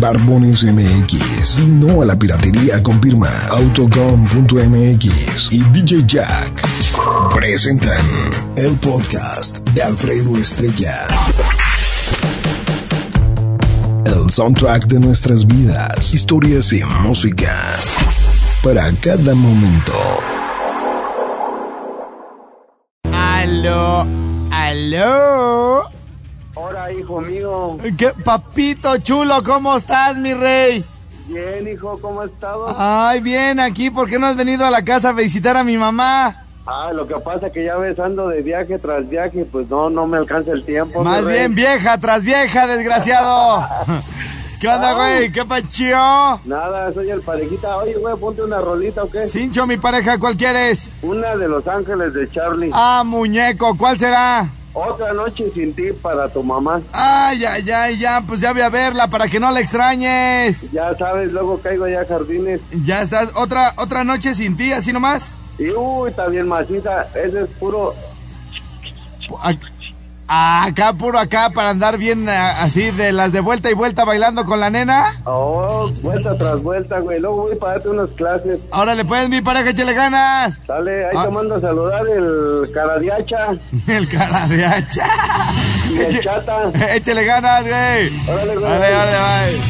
Barbones MX. Y no a la piratería con firma autocom.mx y DJ Jack. Presentan el podcast de Alfredo Estrella. El soundtrack de nuestras vidas, historias y música. Para cada momento. Aló, aló. Hola, hijo mío. ¿Qué, papito chulo, ¿cómo estás, mi rey? Bien, hijo, ¿cómo has estado? Ay, bien, aquí, ¿por qué no has venido a la casa a visitar a mi mamá? Ah, lo que pasa es que ya ves, ando de viaje tras viaje, pues no, no me alcanza el tiempo. Más bien vieja tras vieja, desgraciado. ¿Qué onda, güey? ¿Qué pachío? Nada, soy el parejita. Oye, güey, ponte una rolita, ¿o qué? Cincho, mi pareja, ¿cuál quieres? Una de Los Ángeles de Charlie. Ah, muñeco, ¿cuál será? Otra noche sin ti para tu mamá. Ay, ay, ay, ya, pues ya voy a verla para que no la extrañes. Ya sabes, luego caigo ya a jardines. Ya estás, otra, otra noche sin ti, así nomás. Y uy, está bien maciza. Ese es puro. Ac- Acá, puro acá, para andar bien ah, así de las de vuelta y vuelta bailando con la nena. Oh, vuelta tras vuelta, güey. Luego voy para darte unas clases. Ahora le puedes, mi pareja, échale ganas. Dale, ahí Ah. te mando a saludar el caradiacha El cara de hacha. y el chata. Échale ganas, güey. Órale, güey. Dale, dale, bye.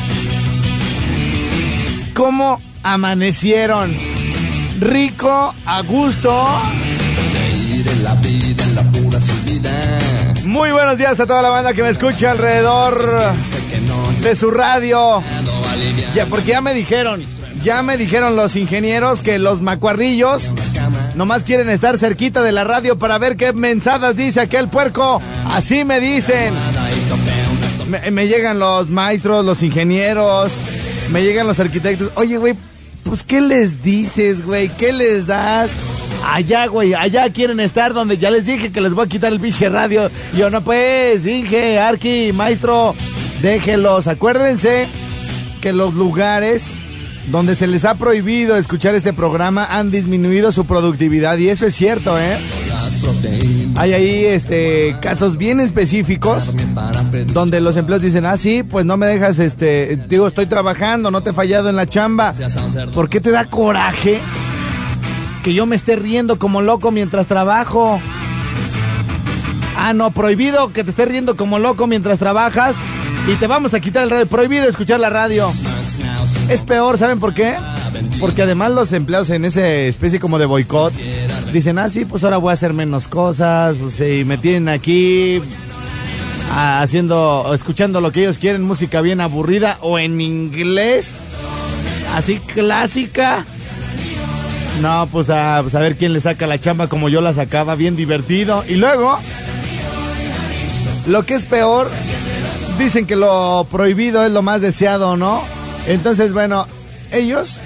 ¿Cómo amanecieron? Rico, a gusto. Muy buenos días a toda la banda que me escucha alrededor de su radio. Ya, porque ya me dijeron, ya me dijeron los ingenieros que los macuarrillos nomás quieren estar cerquita de la radio para ver qué mensadas dice aquel puerco. Así me dicen. Me llegan los maestros, los ingenieros, me llegan los arquitectos. Oye, güey, pues ¿qué les dices, güey? ¿Qué les das? Allá, güey, allá quieren estar donde ya les dije que les voy a quitar el pinche radio. Yo no, pues, Inge, Arqui, maestro, déjenlos. Acuérdense que los lugares donde se les ha prohibido escuchar este programa han disminuido su productividad y eso es cierto, ¿eh? Hay ahí este casos bien específicos donde los empleados dicen, "Ah, sí, pues no me dejas este, digo, estoy trabajando, no te he fallado en la chamba." ¿Por qué te da coraje que yo me esté riendo como loco mientras trabajo? Ah, no, prohibido que te estés riendo como loco mientras trabajas y te vamos a quitar el radio. Prohibido escuchar la radio. Es peor, ¿saben por qué? Porque además los empleados en esa especie como de boicot dicen, ah, sí, pues ahora voy a hacer menos cosas, pues, y me tienen aquí ah, haciendo, escuchando lo que ellos quieren, música bien aburrida o en inglés, así clásica. No, pues a, pues a ver quién le saca la chamba como yo la sacaba, bien divertido. Y luego, lo que es peor, dicen que lo prohibido es lo más deseado, ¿no? Entonces, bueno, ellos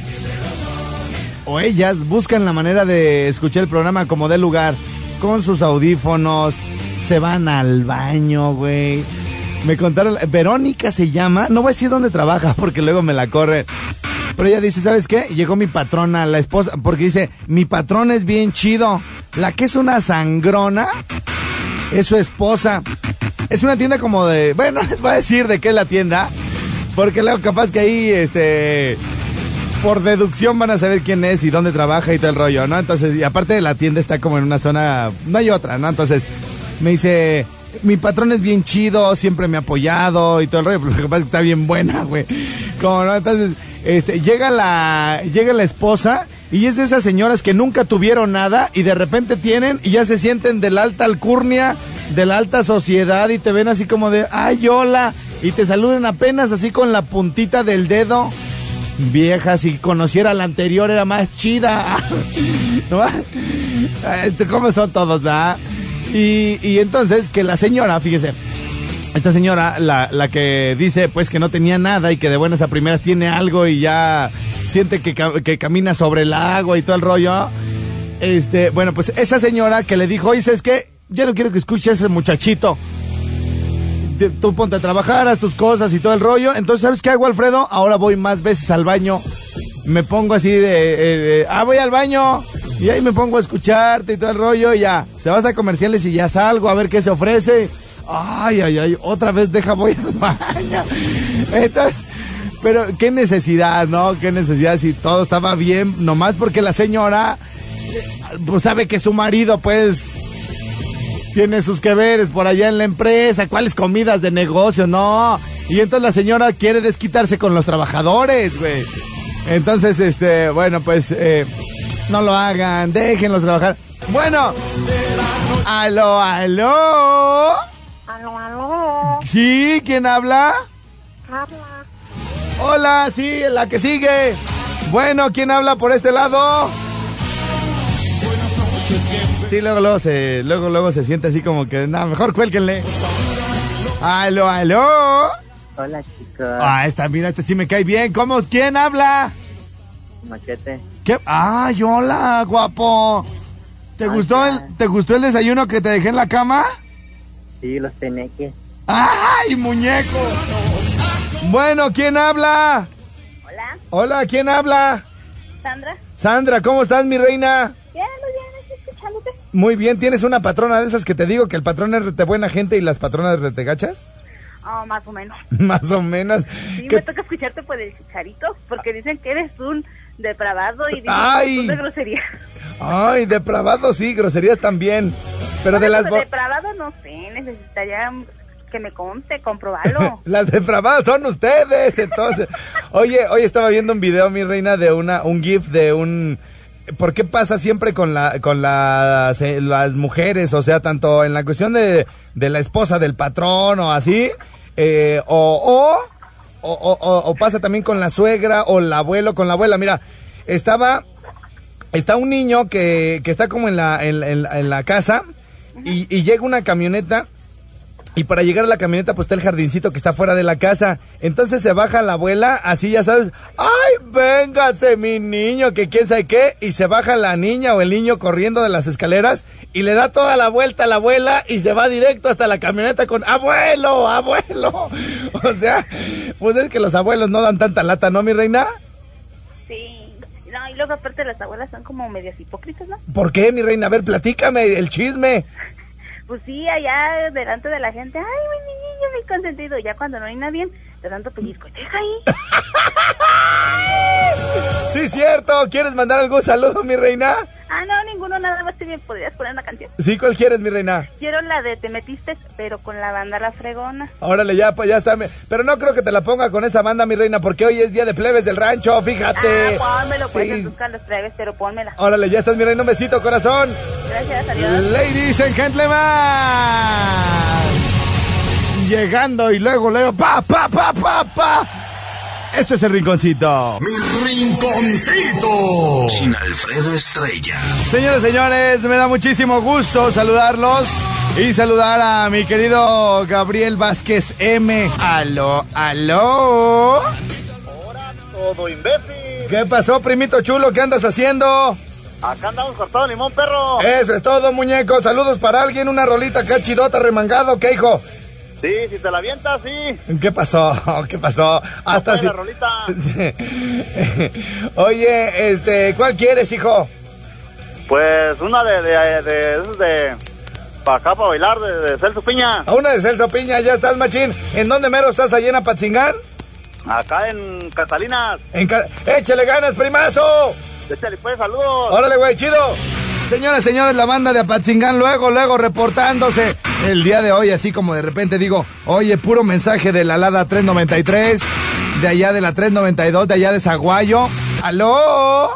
o ellas buscan la manera de escuchar el programa como de lugar, con sus audífonos, se van al baño, güey. Me contaron, Verónica se llama, no voy a decir dónde trabaja porque luego me la corre. Pero ella dice, ¿sabes qué? Llegó mi patrona, la esposa, porque dice, mi patrón es bien chido. La que es una sangrona es su esposa. Es una tienda como de, bueno, les voy a decir de qué es la tienda, porque luego capaz que ahí, este, por deducción van a saber quién es y dónde trabaja y todo el rollo, ¿no? Entonces, y aparte la tienda está como en una zona, no hay otra, ¿no? Entonces, me dice, mi patrón es bien chido, siempre me ha apoyado y todo el rollo, pero lo que pasa que está bien buena, güey. Como, ¿no? Entonces, este, llega la, llega la esposa y es de esas señoras que nunca tuvieron nada y de repente tienen y ya se sienten de la alta alcurnia, de la alta sociedad y te ven así como de, ay, hola, y te saludan apenas así con la puntita del dedo. Vieja, si conociera la anterior era más chida. Este, ¿Cómo son todos, verdad? Y, y entonces que la señora, fíjese, esta señora, la, la que dice pues que no tenía nada y que de buenas a primeras tiene algo y ya siente que, que camina sobre el agua y todo el rollo. Este, bueno, pues esa señora que le dijo, oye, es que ya no quiero que escuches a ese muchachito. Tú ponte a trabajar, haz tus cosas y todo el rollo. Entonces, ¿sabes qué hago, Alfredo? Ahora voy más veces al baño. Me pongo así de, eh, de, ah, voy al baño. Y ahí me pongo a escucharte y todo el rollo. Y ya, se vas a comerciales y ya salgo a ver qué se ofrece. Ay, ay, ay, otra vez deja, voy al baño. Entonces, Pero qué necesidad, ¿no? Qué necesidad si todo estaba bien, nomás porque la señora pues sabe que su marido pues tiene sus que veres por allá en la empresa, cuáles comidas de negocio, no. Y entonces la señora quiere desquitarse con los trabajadores, güey. Entonces, este, bueno, pues eh, no lo hagan, déjenlos trabajar. Bueno, aló, aló. Aló, aló. ¿Sí? ¿Quién habla? Habla. Hola, sí, la que sigue. Bueno, ¿quién habla por este lado? Sí, luego, luego se, luego, luego se siente así como que, nada, mejor cuélquenle. Aló, aló. Hola chicos, Ah, esta, mira, este sí me cae bien. ¿Cómo? ¿Quién habla? machete. ¿Qué? Ay, hola, guapo. ¿Te gustó el, te gustó el desayuno que te dejé en la cama? Sí, los teneques. ¡Ay, muñeco! Bueno, ¿quién habla? Hola, Hola, ¿quién habla? Sandra. Sandra, ¿cómo estás, mi reina? Bien, muy bien, aquí escuchándote. Muy bien, ¿tienes una patrona de esas que te digo que el patrón es de buena gente y las patronas de te gachas? Oh, más o menos. Más o menos. Sí, ¿Qué- me toca escucharte por el chicharito, porque dicen que eres un depravado y dicen Ay. montón de grosería. Ay, depravado sí, groserías también. Pero de las... Depravado no sé, necesitaría que me conte, comprobarlo. Las depravadas son ustedes, entonces. Oye, hoy estaba viendo un video, mi reina, de una, un GIF de un. ¿Por qué pasa siempre con la, con las, eh, las mujeres? O sea, tanto en la cuestión de, de la esposa del patrón o así, eh, o, o, o, o- o pasa también con la suegra o el abuelo con la abuela. Mira, estaba, está un niño que, que está como en la, en, la casa y, y llega una camioneta y para llegar a la camioneta, pues está el jardincito que está fuera de la casa. Entonces se baja la abuela, así ya sabes, ¡ay, véngase mi niño! Que quién sabe qué. Y se baja la niña o el niño corriendo de las escaleras y le da toda la vuelta a la abuela y se va directo hasta la camioneta con ¡abuelo, abuelo! O sea, pues es que los abuelos no dan tanta lata, ¿no, mi reina? Sí. Y luego aparte las abuelas son como medias hipócritas, ¿no? ¿Por qué, mi reina? A ver, platícame el chisme. Pues sí, allá delante de la gente, ay, mi niño, mi consentido. Ya cuando no hay nadie, te dando pellizco. Deja ahí. Sí, cierto. ¿Quieres mandar algún saludo, mi reina? Ah, no, ninguno, nada más te podrías poner una canción. Sí, ¿cuál quieres, mi reina? Quiero la de Te metiste, pero con la banda La Fregona. Órale, ya, pues ya está. Pero no creo que te la ponga con esa banda, mi reina, porque hoy es día de plebes del rancho, fíjate. Ah, pónmelo, pues, Sí. en tus Carlos Treves, pero pónmela. Órale, ya estás, mi reina, un besito, corazón. Gracias, adiós. Ladies and gentlemen. Llegando y luego, luego, pa, pa, pa, pa, pa. Este es el rinconcito. Mi rinconcito. Sin Alfredo Estrella. Señores, señores, me da muchísimo gusto saludarlos y saludar a mi querido Gabriel Vázquez M. Aló, aló. Todo imbécil. ¿Qué pasó, primito chulo? ¿Qué andas haciendo? Acá andamos cortado limón, perro. Eso es todo, muñeco. Saludos para alguien, una rolita acá chidota, remangado, ¿qué, hijo? Sí, si te la avientas, sí. ¿Qué pasó? ¿Qué pasó? Hasta Ponme si... la rolita. Oye, este, ¿cuál quieres, hijo? Pues una de, de, de, de, para acá, para bailar, de, de Celso Piña. A una de Celso Piña, ya estás, machín. ¿En dónde mero estás, allá en Apatzingán? Acá en Catalinas. En Ca- ¡Échale ganas, primazo! Échale pues, saludos. Órale, güey, chido. Señoras, señores, la banda de Apatzingán luego, luego reportándose el día de hoy, así como de repente digo, oye, puro mensaje de la Lada 393, de allá de la 392, de allá de Zaguayo. ¿Aló?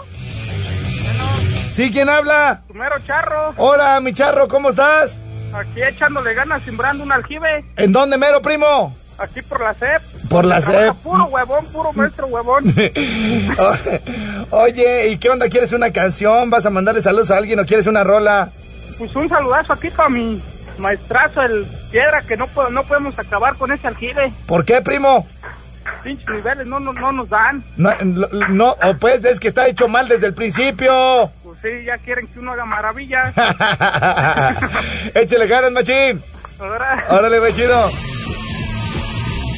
¿Sí, quién habla? Primero charro, Hola, mi charro, ¿cómo estás? aquí echándole ganas, sembrando un aljibe, ¿En dónde mero, primo? aquí por la CEP. Por la CEP. Puro huevón, puro maestro huevón. Oye, ¿y qué onda? ¿Quieres una canción? ¿Vas a mandarle saludos a alguien o quieres una rola? Pues un saludazo aquí para mi maestrazo, el piedra, que no, no podemos acabar con ese aljibe. ¿Por qué, primo? Pinches niveles no, no, no nos dan. No, no, o pues es que está hecho mal desde el principio. Pues sí, ya quieren que uno haga maravillas. Échale ganas, machín. Ahora, Órale, chido.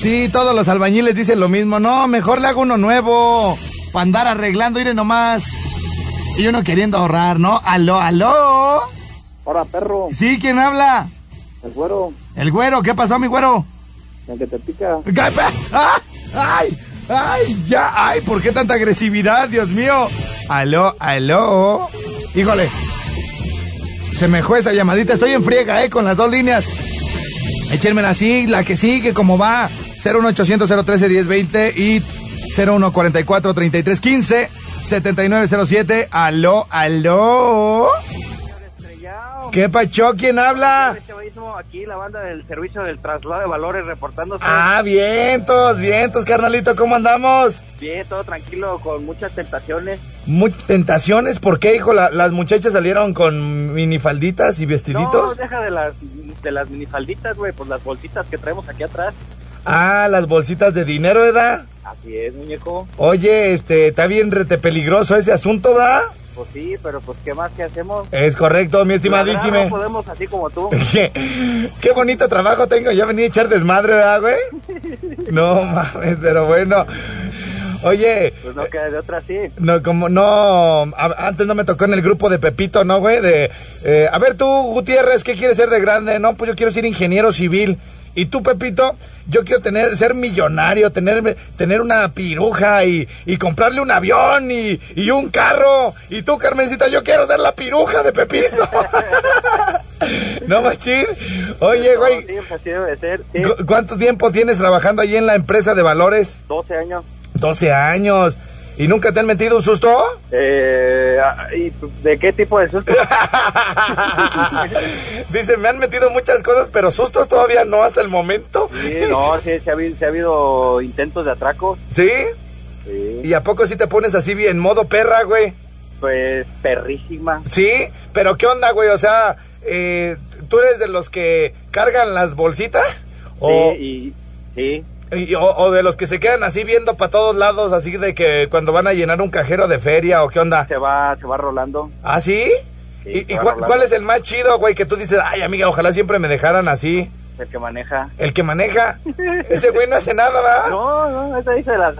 Sí, todos los albañiles dicen lo mismo. No, mejor le hago uno nuevo. Para andar arreglando, iré nomás. Y uno queriendo ahorrar, ¿no? Aló, aló. Ahora, perro, Sí, ¿quién habla? el güero, El güero, ¿qué pasó, mi güero? el que te pica. ¿Qué pe- ¡Ah! ¡Ay! Ay, ya, ay, ¿por qué tanta agresividad, Dios mío? Aló, aló. Híjole. Se me fue esa llamadita. Estoy en friega, eh, con las dos líneas. Échenmela así, la que sigue, como va. 01800 013 1020 y 0144 3315 7907. Aló, aló. ¿Qué pacho? ¿Quién habla? Aquí la banda del servicio del traslado de valores reportándose. Ah, vientos, vientos, carnalito, ¿cómo andamos? Bien, todo tranquilo, con muchas tentaciones. Muy tentaciones, ¿por qué, hijo? La- las muchachas salieron con minifalditas y No, vestiditos. deja de las, de las minifalditas, güey, pues las bolsitas que traemos aquí atrás. Ah, las bolsitas de dinero, ¿verdad? Así es, muñeco. Oye, este, está bien rete peligroso ese asunto, ¿verdad? Pues sí, pero pues ¿qué más que hacemos? Es correcto, mi estimadísime. No podemos así como tú. Qué, qué bonito trabajo tengo. Ya venía a echar desmadre, ¿verdad, güey? No mames, pero bueno. Oye, Pues no queda de otra así. no, como no. a- antes no me tocó en el grupo de Pepito, ¿no, güey? De. eh, a ver, tú, Gutiérrez, ¿qué quieres ser de grande? No, pues yo quiero ser ingeniero civil. Y tú, Pepito, yo quiero tener, ser millonario, tener, tener una piruja y, y comprarle un avión y, y un carro. Y tú, Carmencita, yo quiero ser la piruja de Pepito. no, machín. Oye, güey, debe ser. Sí, ¿cu- ¿cuánto tiempo tienes trabajando ahí en la empresa de valores? 12 años. 12 años. ¿Y nunca te han metido un susto? Eh, ah, ¿Y de qué tipo de susto? Dice, me han metido muchas cosas, pero sustos todavía no hasta el momento. Sí, no, sí, sí ha, habido, sí ha habido intentos de atraco. ¿Sí? Sí, ¿Y a poco sí te pones así bien modo perra, güey? pues perrísima. Sí, pero ¿qué onda, güey? O sea, eh, ¿tú eres de los que cargan las bolsitas? O, Sí, y sí. Y- o, o de los que se quedan así viendo para todos lados, así de que cuando van a llenar un cajero de feria o qué onda? Se va, se va rolando. ¿Ah, sí? Sí, ¿Y, cuál, cuál es el más chido, güey, que tú dices, ay, amiga, ojalá siempre me dejaran así? El que maneja. El que maneja. Ese güey no hace nada, ¿verdad? No, no, esa dice la,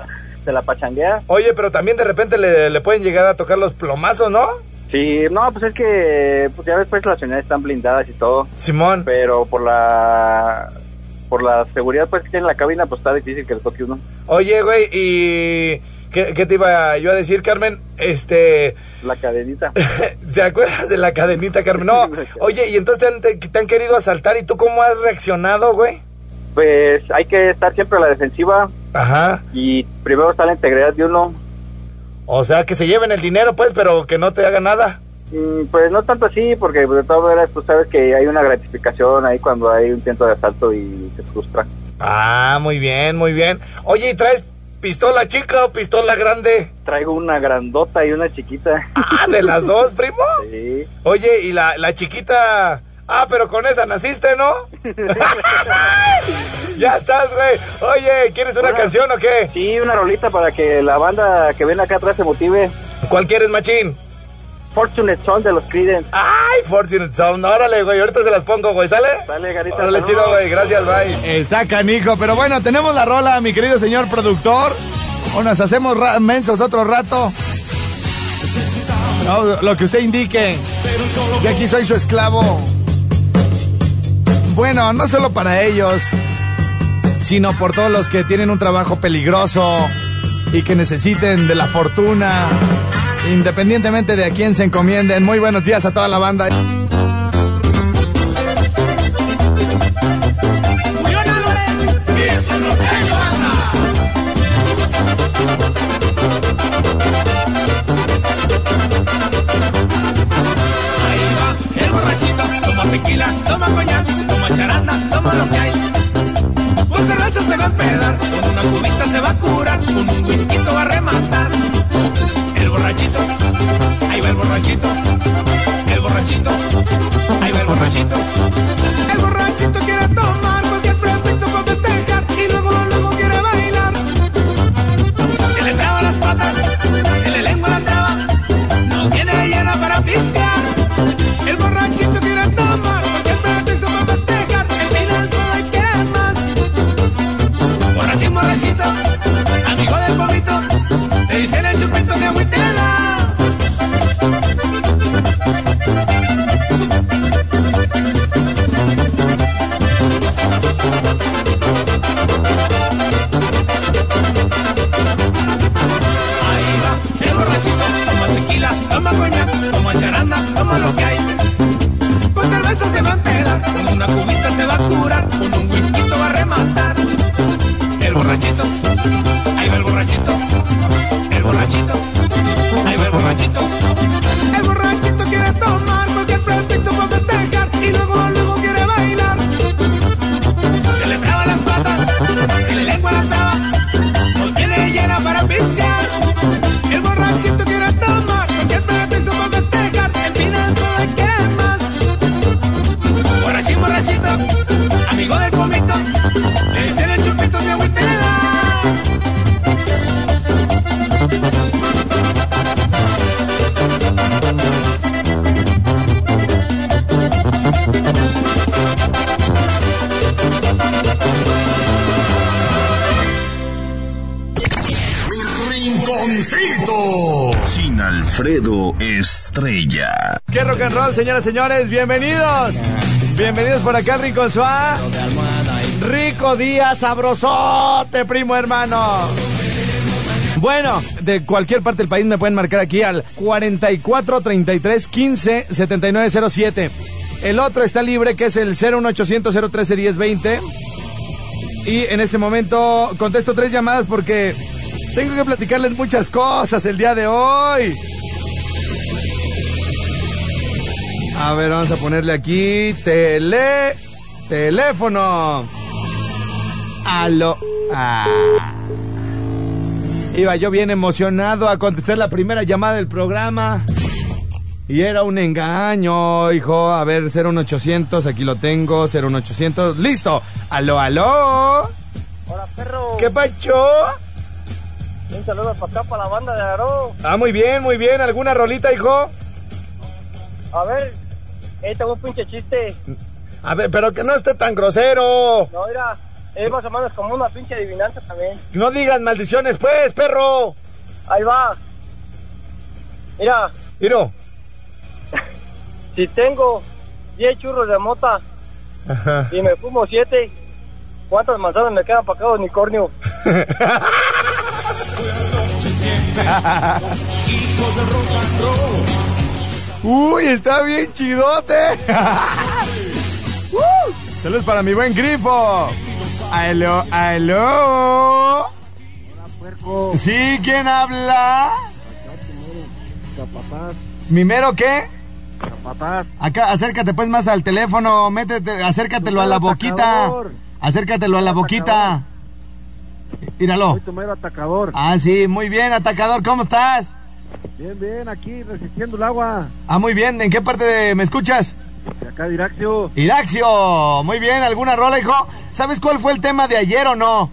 se la pachanguea. Oye, pero también de repente le, le pueden llegar a tocar los plomazos, ¿no? Sí, no, pues es que pues ya ves, pues las unidades están blindadas y todo, Simón. pero por la por la seguridad pues que tiene la cabina, pues está difícil que le toque uno. Oye, güey, ¿y qué, qué te iba yo a decir, Carmen? Este, La cadenita. ¿se acuerdas de la cadenita, Carmen? No, oye, ¿y entonces te han, te- te han querido asaltar y tú cómo has reaccionado, güey? Pues hay que estar siempre a la defensiva Ajá. y primero está la integridad de uno. O sea, que se lleven el dinero, pues, pero que no te hagan nada. Mm, Pues no tanto así, porque de todas maneras tú sabes que hay una gratificación ahí cuando hay un intento de asalto y se frustra. Ah, muy bien, muy bien. Oye, ¿y traes pistola chica o pistola grande? Traigo una grandota y una chiquita. Ah, de las dos, primo. Sí. Oye, y la, la chiquita. Ah, pero con esa naciste, ¿no? ya estás, güey. Oye, ¿quieres una Una- canción o qué? Sí, una rolita para que la banda que viene acá atrás se motive. ¿Cuál quieres, machín? Fortunate Son de los Creedence. Ay, Fortunate Sound. Órale, güey. Ahorita se las pongo, güey. ¿Sale? Dale, Garita. Órale, chido, güey. Gracias, bye. Está canijo, pero bueno, tenemos la rola, mi querido señor productor. O nos hacemos ra- mensos otro rato. No, lo que usted indique. Yo aquí soy su esclavo. Bueno, no solo para ellos, sino por todos los que tienen un trabajo peligroso y que necesiten de la fortuna, independientemente de a quién se encomienden. Muy buenos días a toda la banda. Ahí va el borrachito, toma tequila, toma coñac, toma charanda, toma lo que hay. Con cerveza se va a empedar, con una cubita se va a curar, con un whisky borrachito, el borrachito, ahí va el. El borrachito Estrella. ¡Qué rock and roll, señoras y señores! ¡Bienvenidos! Bienvenidos por acá Rincón Suá. Rico día, sabrosote, primo hermano. Bueno, de cualquier parte del país me pueden marcar aquí al 44 33 15 79 07. El otro está libre, que es el 01800 013 1020. Y en este momento contesto tres llamadas porque tengo que platicarles muchas cosas el día de hoy. A ver, vamos a ponerle aquí tele teléfono. Aló. Ah. Iba yo bien emocionado a contestar la primera llamada del programa. Y era un engaño, hijo. A ver, 01800, aquí lo tengo, 01800. ¡Listo! ¡Aló, aló! Hola, perro. ¿Qué pacho? Un saludo para acá, para la banda de Aro. Ah, muy bien, muy bien. ¿Alguna rolita, hijo? A ver, ahí tengo un pinche chiste. A ver, pero que no esté tan grosero. No, mira, es más o menos como una pinche adivinanza también. No digas maldiciones, pues, perro. Ahí va. Mira, Miro. si tengo 10 churros de mota Ajá. y me fumo 7, ¿cuántas manzanas me quedan para cada unicornio? Uy, está bien chidote. Uh, Saludos para mi buen grifo. Aló, aló. Sí, ¿quién habla? Capataz, ¿Mimero qué? capataz. Acá, acércate pues más al teléfono, métete, acércatelo a la boquita. Acércatelo a la boquita. Míralo. Soy tu mero atacador. Ah, sí, muy bien, atacador, ¿cómo estás? Bien, bien, aquí resistiendo el agua. Ah, muy bien, ¿en qué parte de- me escuchas? De acá de Iraxio. Iraxio, muy bien, ¿alguna rola, hijo? ¿Sabes cuál fue el tema de ayer o no?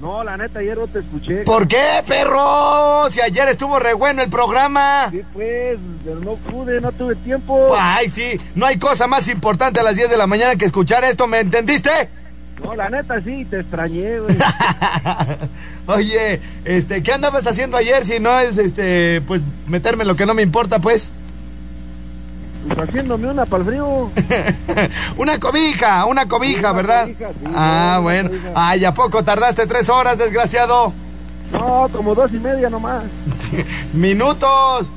No, la neta, ayer no te escuché. ¿Por qué, perro? Si ayer estuvo re bueno el programa. Sí, pues, pero no pude, no tuve tiempo. Ay, sí, no hay cosa más importante a las 10 de la mañana que escuchar esto, ¿me entendiste? No, la neta, sí, te extrañé, güey. Oye, este, ¿qué andabas haciendo ayer si no es, este, pues, meterme en lo que no me importa, pues? Pues haciéndome una para el frío. una cobija, una cobija, Una ¿verdad? cobija, sí, ah, bueno. cobija. Ay, ¿a poco tardaste tres horas, desgraciado? No, como dos y media nomás. Minutos.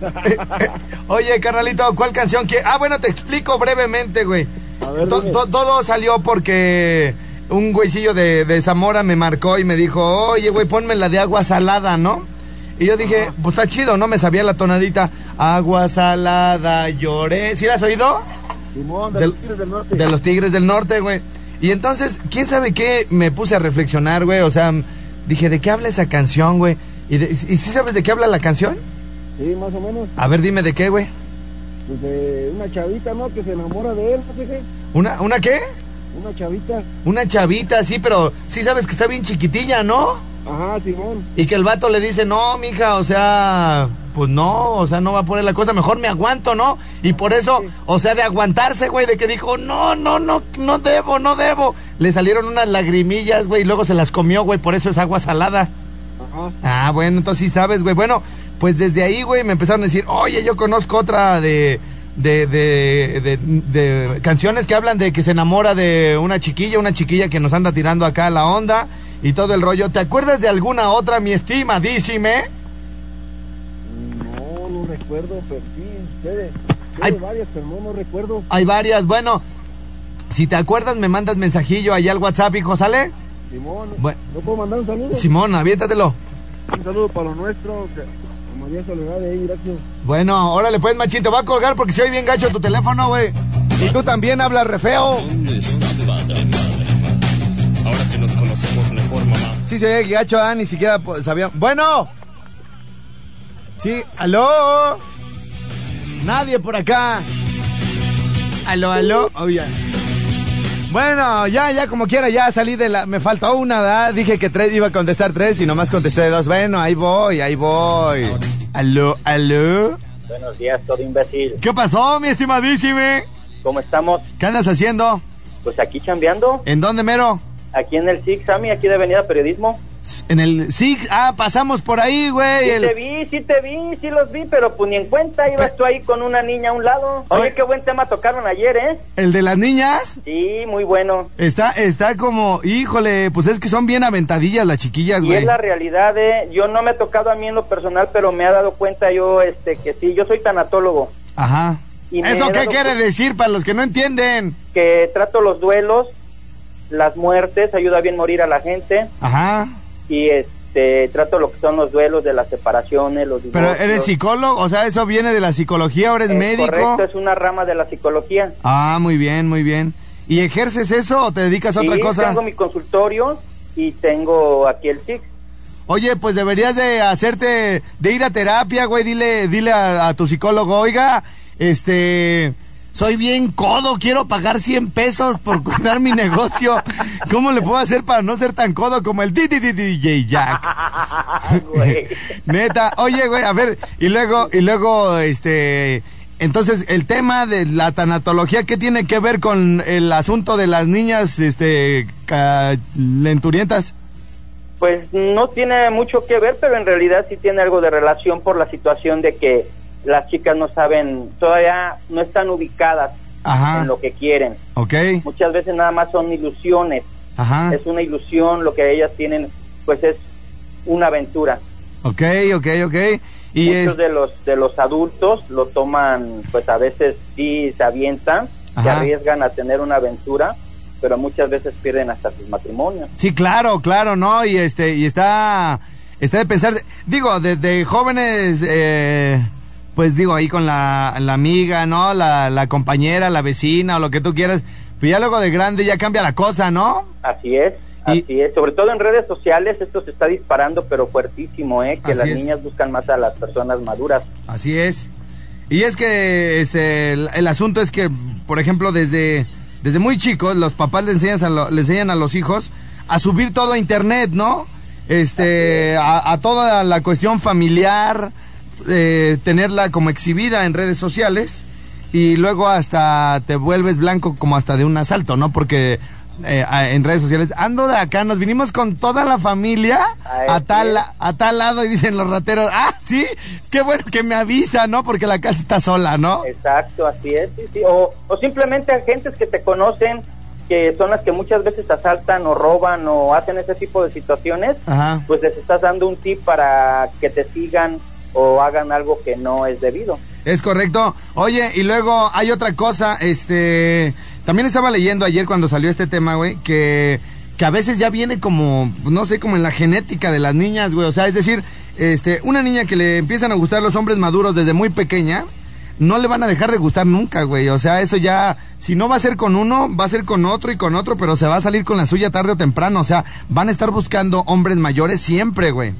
Eh, eh, Oye, carnalito, ¿cuál canción que Ah, bueno, te explico brevemente, güey. A ver, To- dime. to- todo salió porque un güeycillo de, de Zamora me marcó y me dijo, oye, güey, ponme la de agua salada, ¿no? Y yo dije, pues está chido, ¿no? Me sabía la tonadita. Agua salada, lloré. ¿Sí la has oído? Simón, de los Tigres del Norte. De los Tigres del Norte, güey. Y entonces, ¿quién sabe qué? Me puse a reflexionar, güey. O sea, dije, ¿de qué habla esa canción, güey? ¿Y, de- ¿Y sí sabes de qué habla la canción? Sí, más o menos. A ver, dime de qué, güey. Pues de una chavita, ¿no? Que se enamora de él. ¿Una, ¿Una qué? Una chavita. Una chavita, sí, pero sí sabes que está bien chiquitilla, ¿no? Ajá, Simón. Y que el vato le dice, no, mija, o sea, pues no, o sea, no va a poner la cosa, mejor me aguanto, ¿no? Y por eso, o sea, de aguantarse, güey, de que dijo, no, no, no, no debo, no debo. Le salieron unas lagrimillas, güey, y luego se las comió, güey, por eso es agua salada. Ajá. Ah, bueno, entonces sí sabes, güey. Bueno, pues desde ahí, güey, me empezaron a decir, oye, yo conozco otra de, de, de, de, de canciones que hablan de que se enamora de una chiquilla, una chiquilla que nos anda tirando acá la onda y todo el rollo. ¿Te acuerdas de alguna otra, mi estimadísime? No, no recuerdo. pero sí, ustedes. Hay- varias, pero no, no recuerdo. Hay varias, bueno. Si te acuerdas, me mandas mensajillo ahí al WhatsApp, hijo, ¿sale? Simón, Bueno. ¿no puedo mandar un saludo? Simón, aviéntatelo. Un saludo para lo nuestro, que, María Soledad de ahí, gracias. Bueno, órale pues, machín, te voy a colgar porque se oye bien gacho tu teléfono, güey. Y tú también hablas re feo. ¿Dónde está padre, madre? Ahora que nos conocemos mejor, mamá. Sí, se oye gacho, ah, ni siquiera pues, sabía. Bueno. Sí, aló. Nadie por acá. Aló, aló. Oh, ya. Bueno, ya, ya como quiera, ya salí de la... Me faltó una, ¿verdad? Dije que tres, iba a contestar tres y nomás contesté dos. Bueno, ahí voy, ahí voy. Aló, aló. Buenos días, todo imbécil. ¿Qué pasó, mi estimadísimo? ¿Cómo estamos? ¿Qué andas haciendo? Pues aquí chambeando, ¿En dónde, mero? aquí en el SIG, Sammy, aquí de Avenida Periodismo. En el... Sí, ah, pasamos por ahí, güey. Sí el- te vi, sí te vi, sí los vi, pero pues ni en cuenta, ibas Pe- tú ahí con una niña a un lado. Oye, Oye. qué buen tema tocaron ayer, ¿eh? El de las niñas. Sí, muy bueno. Está, está como, híjole, pues es que son bien aventadillas las chiquillas, Y güey. es la realidad, ¿eh? Yo no me he tocado a mí en lo personal, pero me ha dado cuenta yo, este, que sí, yo soy tanatólogo, Ajá. Y ¿Eso qué quiere decir para los que no entienden? que trato los duelos, las muertes, ayuda bien morir a la gente, Ajá. Y este, trato lo que son los duelos de las separaciones, los Pero eres psicólogo, o sea, eso viene de la psicología, ahora eres Es médico. Correcto, es una rama de la psicología. Ah, muy bien, muy bien. ¿Y ejerces eso o te dedicas a otra cosa? tengo mi consultorio y tengo aquí el SIC. Oye, pues deberías de hacerte, de ir a terapia, güey, dile, dile a, a tu psicólogo, oiga, este, soy bien codo, quiero pagar 100 pesos por cuidar mi negocio. ¿Cómo le puedo hacer para no ser tan codo como el DJ Jack? Güey. Neta, oye, güey, a ver, y luego, y luego, este, entonces, el tema de la tanatología, ¿qué tiene que ver con el asunto de las niñas, este, calenturientas? Pues no tiene mucho que ver, pero en realidad sí tiene algo de relación por la situación de que las chicas no saben, todavía no están ubicadas Ajá, en lo que quieren. Muchas veces nada más son ilusiones. ajá, Es una ilusión, lo que ellas tienen, pues es una aventura. ok, ok, ok. Y Muchos es, de los de los adultos lo toman, pues a veces sí se avientan, se arriesgan a tener una aventura, pero muchas veces pierden hasta sus matrimonios. sí, claro, claro, ¿no? Y este, y está, está de pensarse, digo, desde jóvenes, eh, pues digo, ahí con la, la amiga, ¿no? La, la compañera, la vecina o lo que tú quieras, pero ya luego de grande ya cambia la cosa, ¿no? Así es, Y- así es. Sobre todo en redes sociales esto se está disparando, pero fuertísimo, ¿eh? Que Así las es. niñas buscan más a las personas maduras. Así es. Y es que este, el, el asunto es que, por ejemplo, desde, desde muy chicos, los papás le enseñan, a lo- le enseñan a los hijos a subir todo a internet, ¿no? Este, a, a toda la cuestión familiar, eh, tenerla como exhibida en redes sociales y luego hasta te vuelves blanco como hasta de un asalto, ¿no? Porque eh, en redes sociales ando de acá, nos vinimos con toda la familia Ay, a sí. tal, a tal lado y dicen los rateros, ah, sí, es que bueno que me avisa, ¿no? Porque la casa está sola, ¿no? Exacto, así es. sí, sí. O, o simplemente agentes que te conocen, que son las que muchas veces asaltan o roban o hacen ese tipo de situaciones, Ajá. pues les estás dando un tip para que te sigan o hagan algo que no es debido. Es correcto. Oye, y luego hay otra cosa, este, también estaba leyendo ayer cuando salió este tema, güey, que, que a veces ya viene como, no sé, como en la genética de las niñas, güey, o sea, es decir, este, una niña que le empiezan a gustar los hombres maduros desde muy pequeña, no le van a dejar de gustar nunca, güey, o sea, eso ya, si no va a ser con uno, va a ser con otro y con otro, pero se va a salir con la suya tarde o temprano, o sea, van a estar buscando hombres mayores siempre, güey.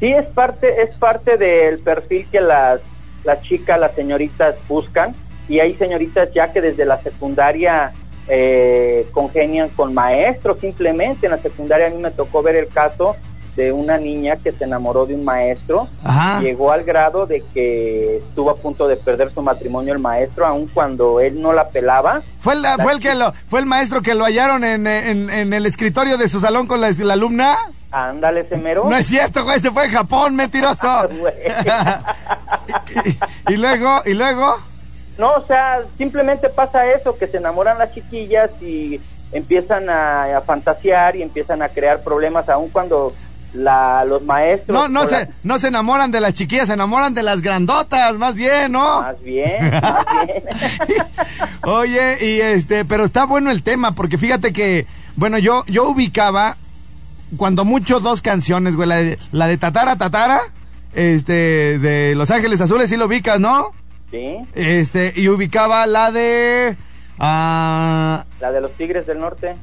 Sí, es parte, es parte del perfil que las, las chicas, las señoritas buscan. Y hay señoritas ya que desde la secundaria eh, congenian con maestros simplemente. En la secundaria a mí me tocó ver el caso de una niña que se enamoró de un maestro. Ajá. Llegó al grado de que estuvo a punto de perder su matrimonio el maestro, aun cuando él no la pelaba. Fue el, fue el que lo, fue el maestro que lo hallaron en, en- en el escritorio de su salón con la, la alumna. Ándale, ese mero. No es cierto, güey, se fue a Japón, mentiroso. Y, y luego, y luego, No, o sea, simplemente pasa eso, que se enamoran las chiquillas y empiezan a, a fantasear y empiezan a crear problemas, aun cuando la, los maestros. No, no se, la- no se enamoran de las chiquillas, se enamoran de las grandotas, más bien, ¿no? Más bien, más bien. Oye, y este, pero está bueno el tema, porque fíjate que, bueno, yo, yo ubicaba, cuando mucho, dos canciones, güey, la de, la de Tatara Tatara, este, de Los Ángeles Azules, sí lo ubicas, ¿no? sí, Este, y ubicaba la de, ah, la de los Tigres del Norte.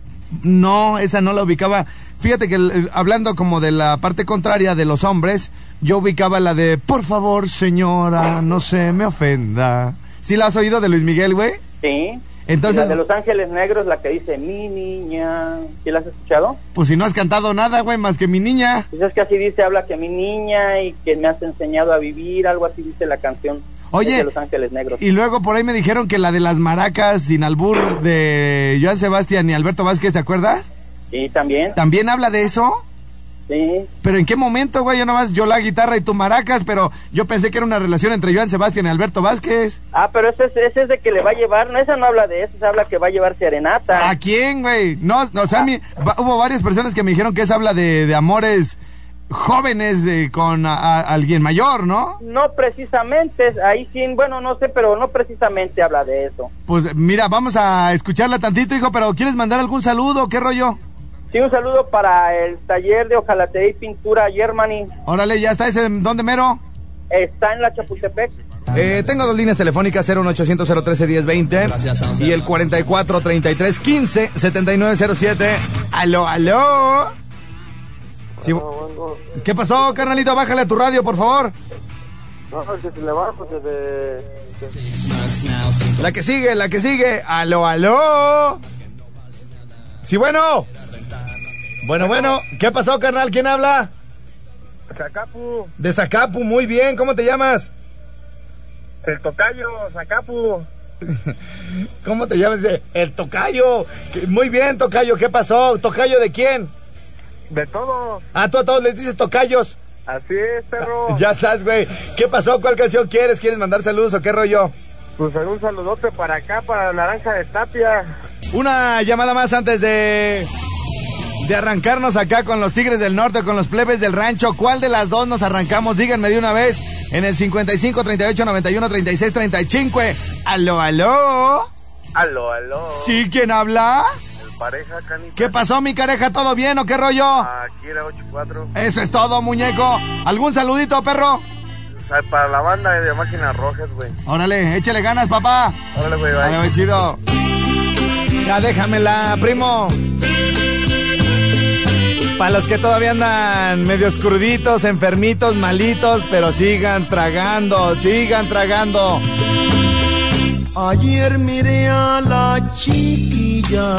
no, esa no la ubicaba. Fíjate que el- hablando como de la parte contraria de los hombres, yo ubicaba la de, por favor, señora, no se me ofenda. ¿Sí la has oído de Luis Miguel, güey? Sí. Entonces- Y la de Los Ángeles Negros, la que dice mi niña. ¿Sí la has escuchado? Pues si no has cantado nada, güey, más que mi niña. Pues es que así dice, habla que mi niña y que me has enseñado a vivir, algo así dice la canción. Oye, de Los Ángeles Negros. Y luego por ahí me dijeron que la de las maracas sin albur de Joan Sebastián y Alberto Vázquez, ¿te acuerdas? Sí, también. ¿También habla de eso? Sí. ¿Pero en qué momento, güey? Yo nomás, yo la guitarra y tú maracas, pero yo pensé que era una relación entre Joan Sebastián y Alberto Vázquez. Ah, pero ese es, ese es de que le va a llevar, no, esa no habla de eso, esa habla que va a llevar serenata. ¿A quién, güey? No, no, o sea, va- hubo varias personas que me dijeron que esa habla de, de amores jóvenes eh, con a- a- alguien mayor, ¿no? No precisamente, ahí sí, bueno, no sé, pero no precisamente habla de eso. Pues mira, vamos a escucharla tantito, hijo, pero ¿quieres mandar algún saludo? ¿Qué rollo? Sí, un saludo para el taller de hojalatería y pintura Germany. Órale, ya está ese, ¿dónde mero? Está en la Chapultepec. Eh, tengo dos líneas telefónicas, 01800 013 1020 y el 44 33 15 7907. Aló, aló. Sí, ¿Qué pasó, carnalito? Bájale a tu radio, por favor. No, que se le va porque de... La que sigue, la que sigue. Aló, aló. Sí, bueno. Bueno, bueno. ¿Qué pasó, carnal? ¿Quién habla? Zacapu, De Zacapu, muy bien. ¿Cómo te llamas? el tocayo, Zacapu. ¿Cómo te llamas? El tocayo. Muy bien, tocayo. ¿Qué pasó? ¿Tocayo de quién? De todo. Ah, tú a todos les dices tocayos. Así es, perro. Ya estás, güey. ¿Qué pasó? ¿Cuál canción quieres? ¿Quieres mandar saludos o qué rollo? Pues un saludote para acá, para Naranja de Tapia. Una llamada más antes de de arrancarnos acá con los Tigres del Norte, con los plebes del rancho. ¿Cuál de las dos nos arrancamos? Díganme de una vez en el 55 38 91 36 35. Aló, aló. Aló, aló. ¿Sí quién habla? El pareja, canita. ¿Qué pasó, mi careja? ¿Todo bien o qué rollo? Aquí era 8-4. Eso es todo, muñeco. ¿Algún saludito, perro? Para la banda de máquinas rojas, güey. Órale, échale ganas, papá. Órale, güey, bye. güey, chido. Ya déjamela, primo. Para los que todavía andan medios cruditos, enfermitos, malitos, pero sigan tragando, sigan tragando. Ayer miré a la chiquilla.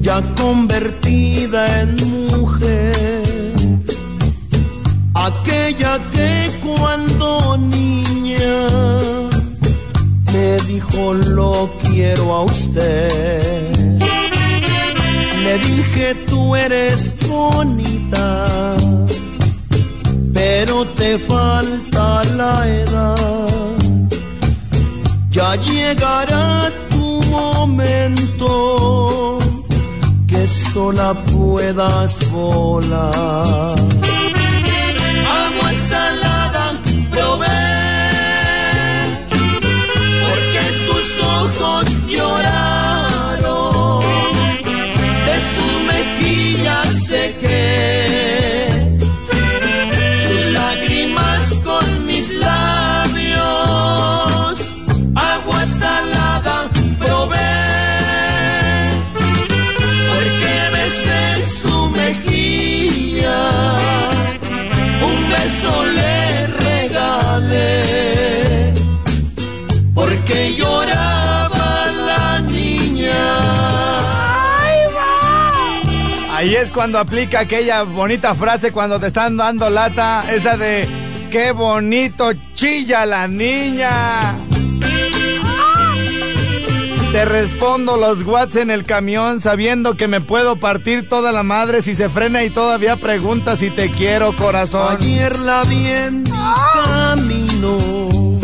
Ya convertida en mujer. Aquella que cuando niña me dijo lo quiero a usted. Le dije tú eres bonita, pero te falta la edad. Ya llegará tu momento que sola puedas volar. Es cuando aplica aquella bonita frase cuando te están dando lata, esa de qué bonito chilla la niña. Te respondo los watts en el camión sabiendo que me puedo partir toda la madre si se frena y todavía pregunta si te quiero corazón. Ayer la vi en mi camino,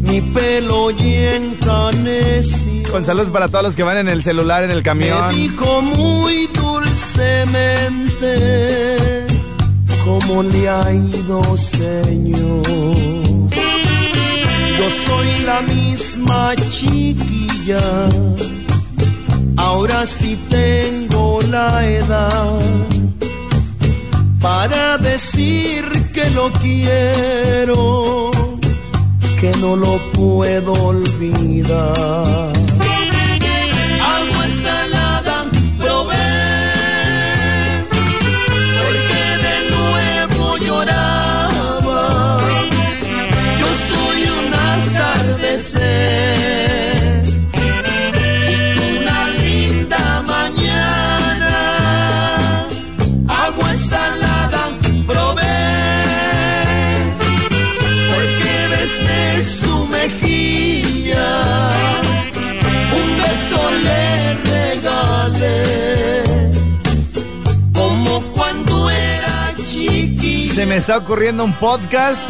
mi pelo y encaneció. Con saludos para todos los que van en el celular en el Me camión. dijo muy dulcemente cómo le ha ido, Señor. Yo soy la misma chiquilla, ahora sí tengo la edad para decir que lo quiero, que no lo puedo olvidar. Le regalé, como cuando era chiquita. Se me está ocurriendo un podcast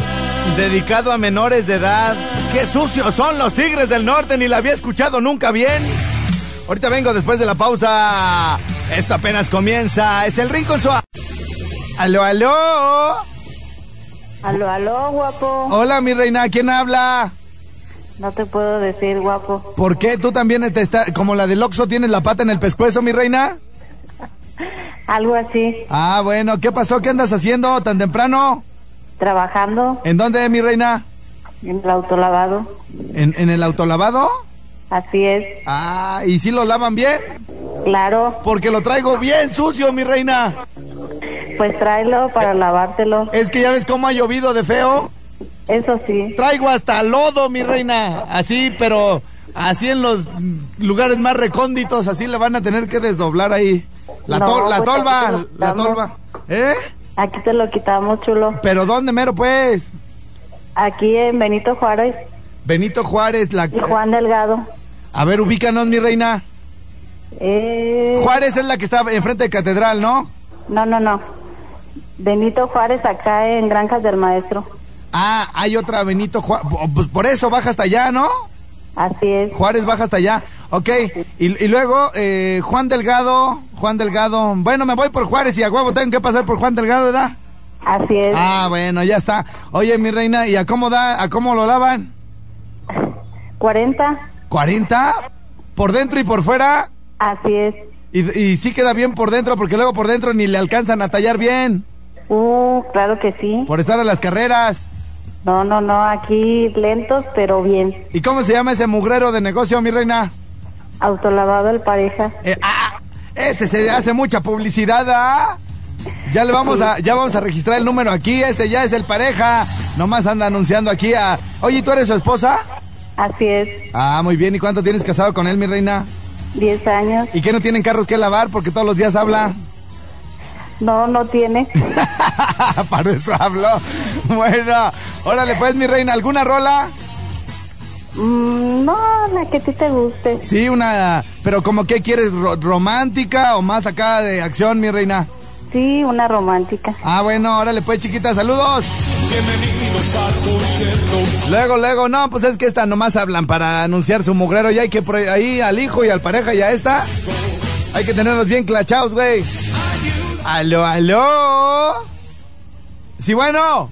dedicado a menores de edad. ¡Qué sucios son los Tigres del Norte! Ni la había escuchado nunca bien. Ahorita vengo después de la pausa. Esto apenas comienza. Es el Rincón Suave. ¡Aló, aló! Aló, aló, guapo. Hola, mi reina. ¿Quién habla? No te puedo decir, guapo. ¿Por qué tú también te está, como la del Oxxo tienes la pata en el pescuezo, mi reina? Algo así. Ah, bueno, ¿qué pasó? ¿Qué andas haciendo tan temprano? Trabajando ¿En dónde, mi reina? en el autolavado. ¿En, en el autolavado? Así es. Ah, ¿y si lo lavan bien? Claro. Porque lo traigo bien sucio, mi reina. Pues tráelo para lavártelo. Es que ya ves cómo ha llovido de feo. Eso sí. Traigo hasta lodo, mi reina. Así, pero así en los lugares más recónditos, así le van a tener que desdoblar ahí. La, No, la pues, tolva, la tolva. ¿Eh? Aquí te lo quitamos, chulo. ¿Pero dónde mero, pues? Aquí en Benito Juárez Benito Juárez, la... y Juan Delgado. A ver, ubícanos, mi reina. Eh... Juárez es la que está enfrente de Catedral, ¿no? No, no, no. Benito Juárez acá en Granjas del Maestro. Ah, hay otra Benito Juárez. Pues por eso baja hasta allá, ¿no? Así es. Juárez baja hasta allá. Ok. Y, y luego, eh, Juan Delgado. Juan Delgado. Bueno, me voy por Juárez y a huevo tengo que pasar por Juan Delgado, ¿verdad? Así es. Ah, bueno, ya está. Oye, mi reina, ¿y a cómo da, a cómo lo lavan? 40. ¿40? ¿Por dentro y por fuera? Así es. Y, y sí queda bien por dentro, porque luego por dentro ni le alcanzan a tallar bien. Uh, claro que sí. Por estar a las carreras. No, no, no, aquí lentos, pero bien. ¿Y cómo se llama ese mugrero de negocio, mi reina? Autolavado el pareja. Eh, ah, ese se hace mucha publicidad, ¿ah? Ya le vamos a, ya vamos a registrar el número aquí, este ya es el pareja. Nomás anda anunciando aquí a. Oye, ¿tú eres su esposa? Así es. Ah, muy bien. ¿Y cuánto tienes casado con él, mi reina? 10 años. ¿Y qué no tienen carros que lavar? Porque todos los días habla. No, no tiene. Para eso hablo. Bueno, órale pues, mi reina, ¿alguna rola? Mm, no, la que a ti te guste. Sí, una. Pero como que quieres ro- romántica o más acá de acción, mi reina. Sí, una romántica. Ah, bueno, órale pues, chiquita, saludos. Luego, luego, no, pues es que esta nomás hablan para anunciar su mugrero y hay que ahí al hijo y al pareja y a esta. Hay que tenerlos bien clachados, güey. Aló, aló. Sí, bueno.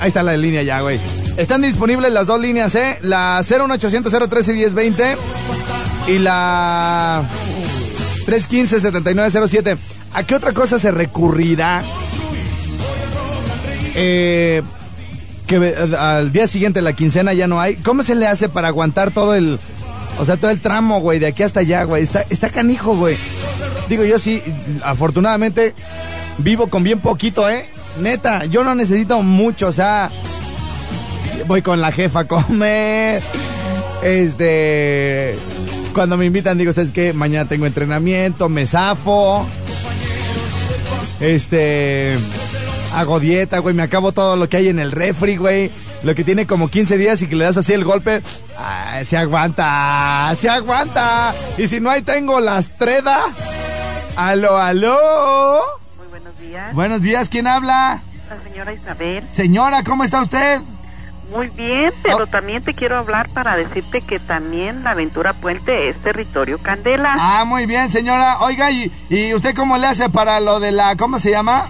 Ahí está la línea ya, güey. Están disponibles las dos líneas, ¿eh? La 01800 013 1020 y la 315 7907. ¿A qué otra cosa se recurrirá? Eh, que al día siguiente la quincena ya no hay. ¿Cómo se le hace para aguantar todo el, o sea, todo el tramo, güey, de aquí hasta allá, güey? Está, está canijo, güey. Digo, yo sí, afortunadamente vivo con bien poquito, ¿eh? Neta, yo no necesito mucho, o sea, voy con la jefa a comer. Este, cuando me invitan digo, ¿sabes qué? Mañana tengo entrenamiento, me zafo. Este, hago dieta, güey, me acabo todo lo que hay en el refri, güey. Lo que tiene como 15 días y que le das así el golpe, ah, se aguanta, se aguanta. Y si no hay tengo las treda. Aló, aló. Muy buenos días. Buenos días, ¿quién habla? La señora Isabel. Señora, ¿cómo está usted? Muy bien, pero también te quiero hablar para decirte que también la Aventura Puente es territorio Candela. Ah, muy bien, señora. Oiga, ¿y, y usted cómo le hace para lo de la, ¿cómo se llama?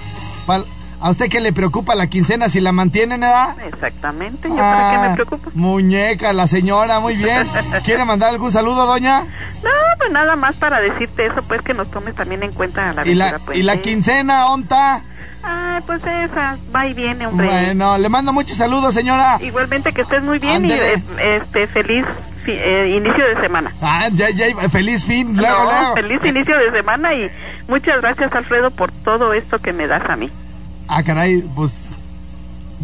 Pa- ¿A usted qué le preocupa la quincena si la mantienen, edad? Exactamente, yo para qué me preocupo. Muñeca, la señora, muy bien. ¿Quiere mandar algún saludo, doña? No, pues nada más para decirte eso, pues que nos tomes también en cuenta la ¿Y la, y la quincena, onta? Ah, pues esa, va y viene, hombre. Bueno, le mando muchos saludos, señora. Igualmente que estés muy bien y eh, este feliz eh, inicio de semana. Ah, ya, ya, feliz fin, luego, No, luego. feliz inicio de semana y muchas gracias Alfredo por todo esto que me das a mí. Ah, caray, pues...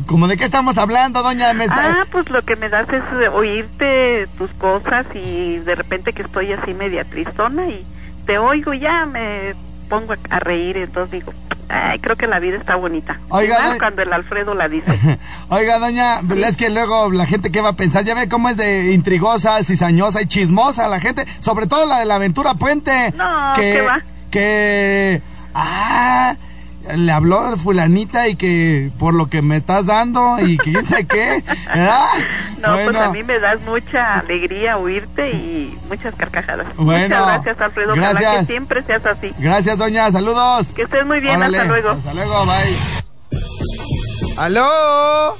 ¿Cómo de qué estamos hablando, doña? Me está- Ah, pues lo que me das es oírte tus cosas y de repente que estoy así media tristona y te oigo y ya me pongo a- reír entonces digo, ay, creo que la vida está bonita. Oiga, más doña- cuando el Alfredo la dice. Oiga, doña, es que luego la gente qué va a pensar, ya ve cómo es de intrigosa, cizañosa y chismosa la gente, sobre todo la de la aventura puente. No, que, ¿qué va? Que, ah, le habló fulanita y que por lo que me estás dando y que quién sabe qué, ¿verdad? No, pues Bueno. a mí me das mucha alegría oírte y muchas carcajadas. Bueno, Muchas gracias Alfredo, ojalá gracias. que siempre seas así. Gracias, doña, saludos. Que estés muy bien, Órale, hasta luego. Hasta luego, bye. ¿Aló?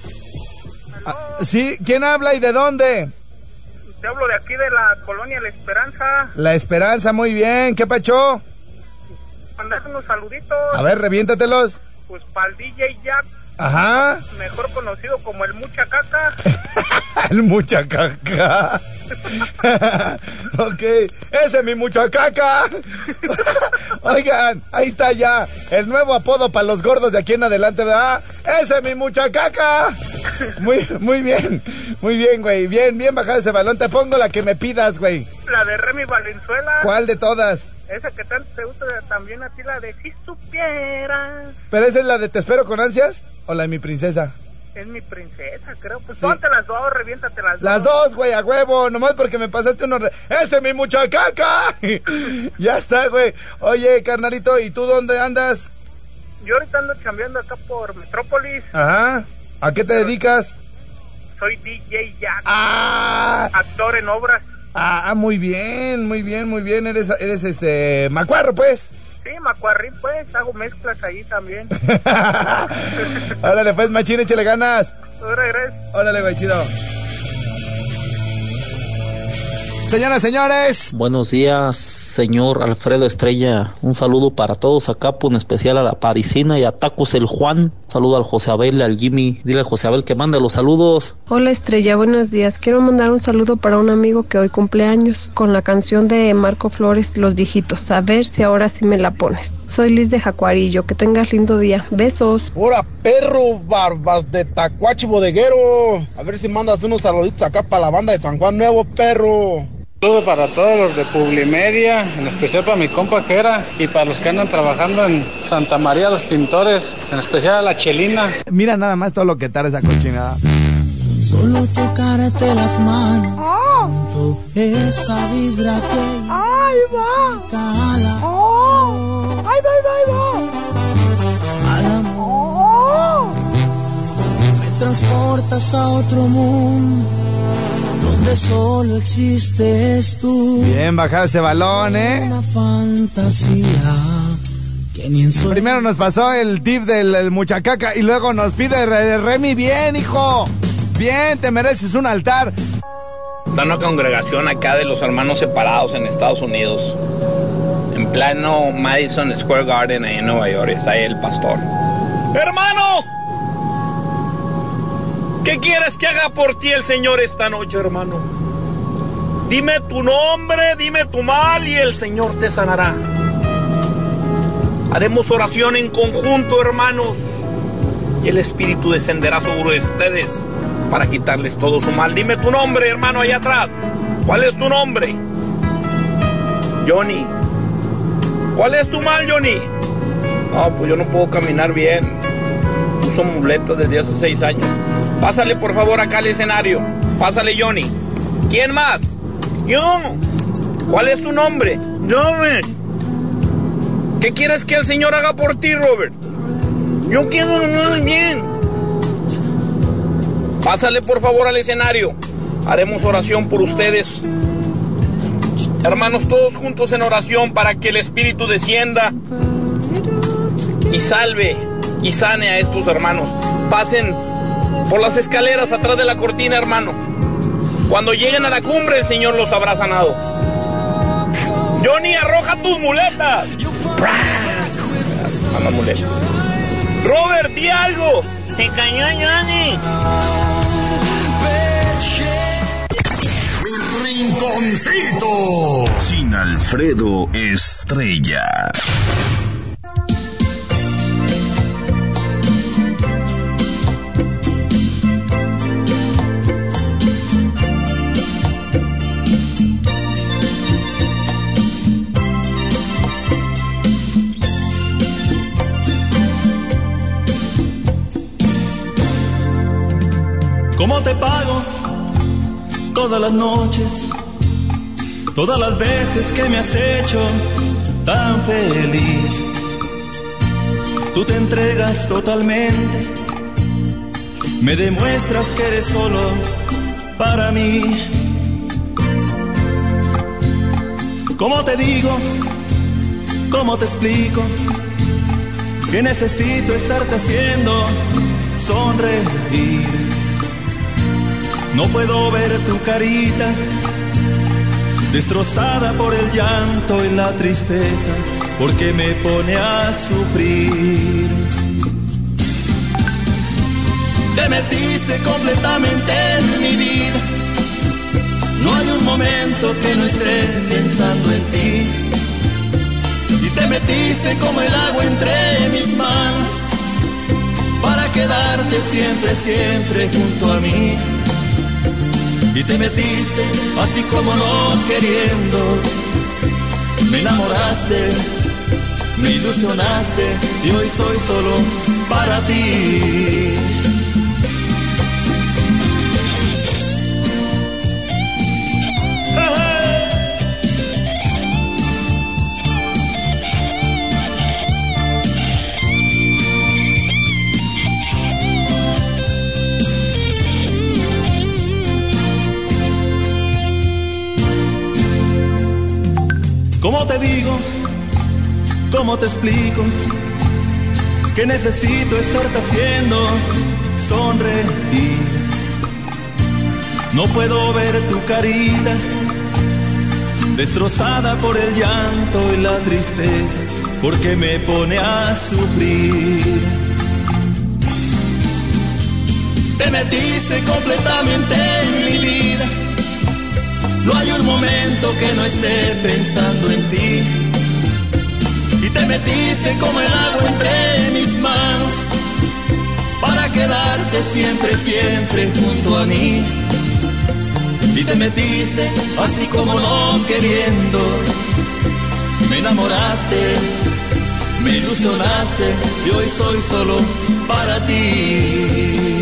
Ah, Sí, ¿quién habla y de dónde? Te hablo de aquí de la colonia La Esperanza. La Esperanza, muy bien. ¿Qué pacho? Mandar unos saluditos. A ver, reviéntatelos. Pues para el DJ Jack, Ajá. mejor conocido como el Mucha Caca. El mucha caca. ok, ese es mi mucha caca. Oigan, ahí está ya. El nuevo apodo para los gordos de aquí en adelante, ¿verdad? Ese es mi mucha caca. Muy, muy bien. Muy bien, güey. Bien, bien bajado ese balón. Te pongo la que me pidas, güey. La de Remy Valenzuela. ¿Cuál de todas? Esa que tanto te gusta también a ti, la de Si supieras. ¿Pero esa es la de Te espero con ansias o la de mi princesa? Es mi princesa, creo. Pues Sí. ponte las dos, reviéntate las, Las dos, güey, a huevo, nomás porque me pasaste uno. re- ¡Ese es mi mucha caca! ya está, güey. Oye, carnalito, ¿y tú dónde andas? Yo ahorita ando chambeando acá por Metrópolis. Ajá. ¿A qué te dedicas? Soy DJ Jack. Ah. Actor en obras. Ah, ah, muy bien, muy bien, muy bien. Eres, eres este. Macuarro, pues. Sí, Macuarrín, pues. Hago mezclas ahí también. Órale, pues, machín, échale ganas. Ahora, gracias. Órale, güey, chido. Señoras, señores. Buenos días, señor Alfredo Estrella. Un saludo para todos acá, pues, en especial a la Parisina y a Tacos el Juan. Saludo al José Abel, al Jimmy. Dile a José Abel que mande los saludos. Hola Estrella, buenos días. Quiero mandar un saludo para un amigo que hoy cumple años con la canción de Marco Flores, Los Viejitos. A ver si ahora sí me la pones. Soy Liz de Jacuarillo. Que tengas lindo día. Besos. Hola, perro, barbas de tacuachi bodeguero. A ver si mandas unos saluditos acá para la banda de San Juan Nuevo, perro. Saludo para todos los de Publimedia, en especial para mi compa Jera y para los que andan trabajando en Santa María los Pintores, en especial a la Chelina. Mira nada más todo lo que tarda esa cochinada. Solo tocarte las manos. siento Esa vibra que. ¡Ay, va! Cala. ¡Ay, va, va, va! Al amor. Me transportas a otro mundo. Donde solo existes tú. Bien bajado ese balón, ¿eh? Una fantasía. Que ni en sueños Primero nos pasó el tip del el muchacaca y luego nos pide Re- Remy. Bien, hijo. Bien, te mereces un altar. Está una congregación acá de los hermanos separados en Estados Unidos. En plano Madison Square Garden ahí en Nueva York. Está ahí el pastor. ¡Hermano! ¿Qué quieres que haga por ti el Señor esta noche, hermano? Dime tu nombre, dime tu mal y el Señor te sanará. Haremos oración en conjunto, hermanos. Y el Espíritu descenderá sobre ustedes para quitarles todo su mal. Dime tu nombre, hermano, allá atrás. ¿Cuál es tu nombre? Johnny. ¿Cuál es tu mal, Johnny? No, pues yo no puedo caminar bien. Uso muletas desde hace seis años. Pásale, por favor, acá al escenario. Pásale, Johnny. ¿Quién más? Yo. ¿Cuál es tu nombre? Robert. ¿Qué quieres que el Señor haga por ti, Robert? Yo quiero muy bien. Pásale por favor al escenario. Haremos oración por ustedes. Hermanos, todos juntos en oración para que el Espíritu descienda y salve y sane a estos hermanos. Pasen por las escaleras atrás de la cortina, hermano. Cuando lleguen a la cumbre, el Señor los habrá sanado. Johnny, arroja tus muletas. Anda muleta. Robert, di algo. Se cayó Johnny. Rinconcito. Sin Alfredo Estrella. ¿Cómo te pago? Todas las noches, todas las veces que me has hecho tan feliz. Tú te entregas totalmente, me demuestras que eres solo para mí. ¿Cómo te digo? ¿Cómo te explico? Que necesito estarte haciendo sonreír. No puedo ver tu carita destrozada por el llanto y la tristeza, porque me pone a sufrir. Te metiste completamente en mi vida. No hay un momento que no esté pensando en ti. Y te metiste como el agua entre mis manos para quedarte siempre, siempre junto a mí y te metiste así como no queriendo. Me enamoraste, me ilusionaste y hoy soy solo para ti. ¿Cómo te digo? ¿Cómo te explico? Que necesito estarte haciendo sonreír. No puedo ver tu carita destrozada por el llanto y la tristeza, porque me pone a sufrir. Te metiste completamente en mi vida no hay un momento que no esté pensando en ti. Y te metiste como el agua entre mis manos para quedarte siempre, siempre junto a mí. Y te metiste así como no queriendo. Me enamoraste, me ilusionaste y hoy soy solo para ti.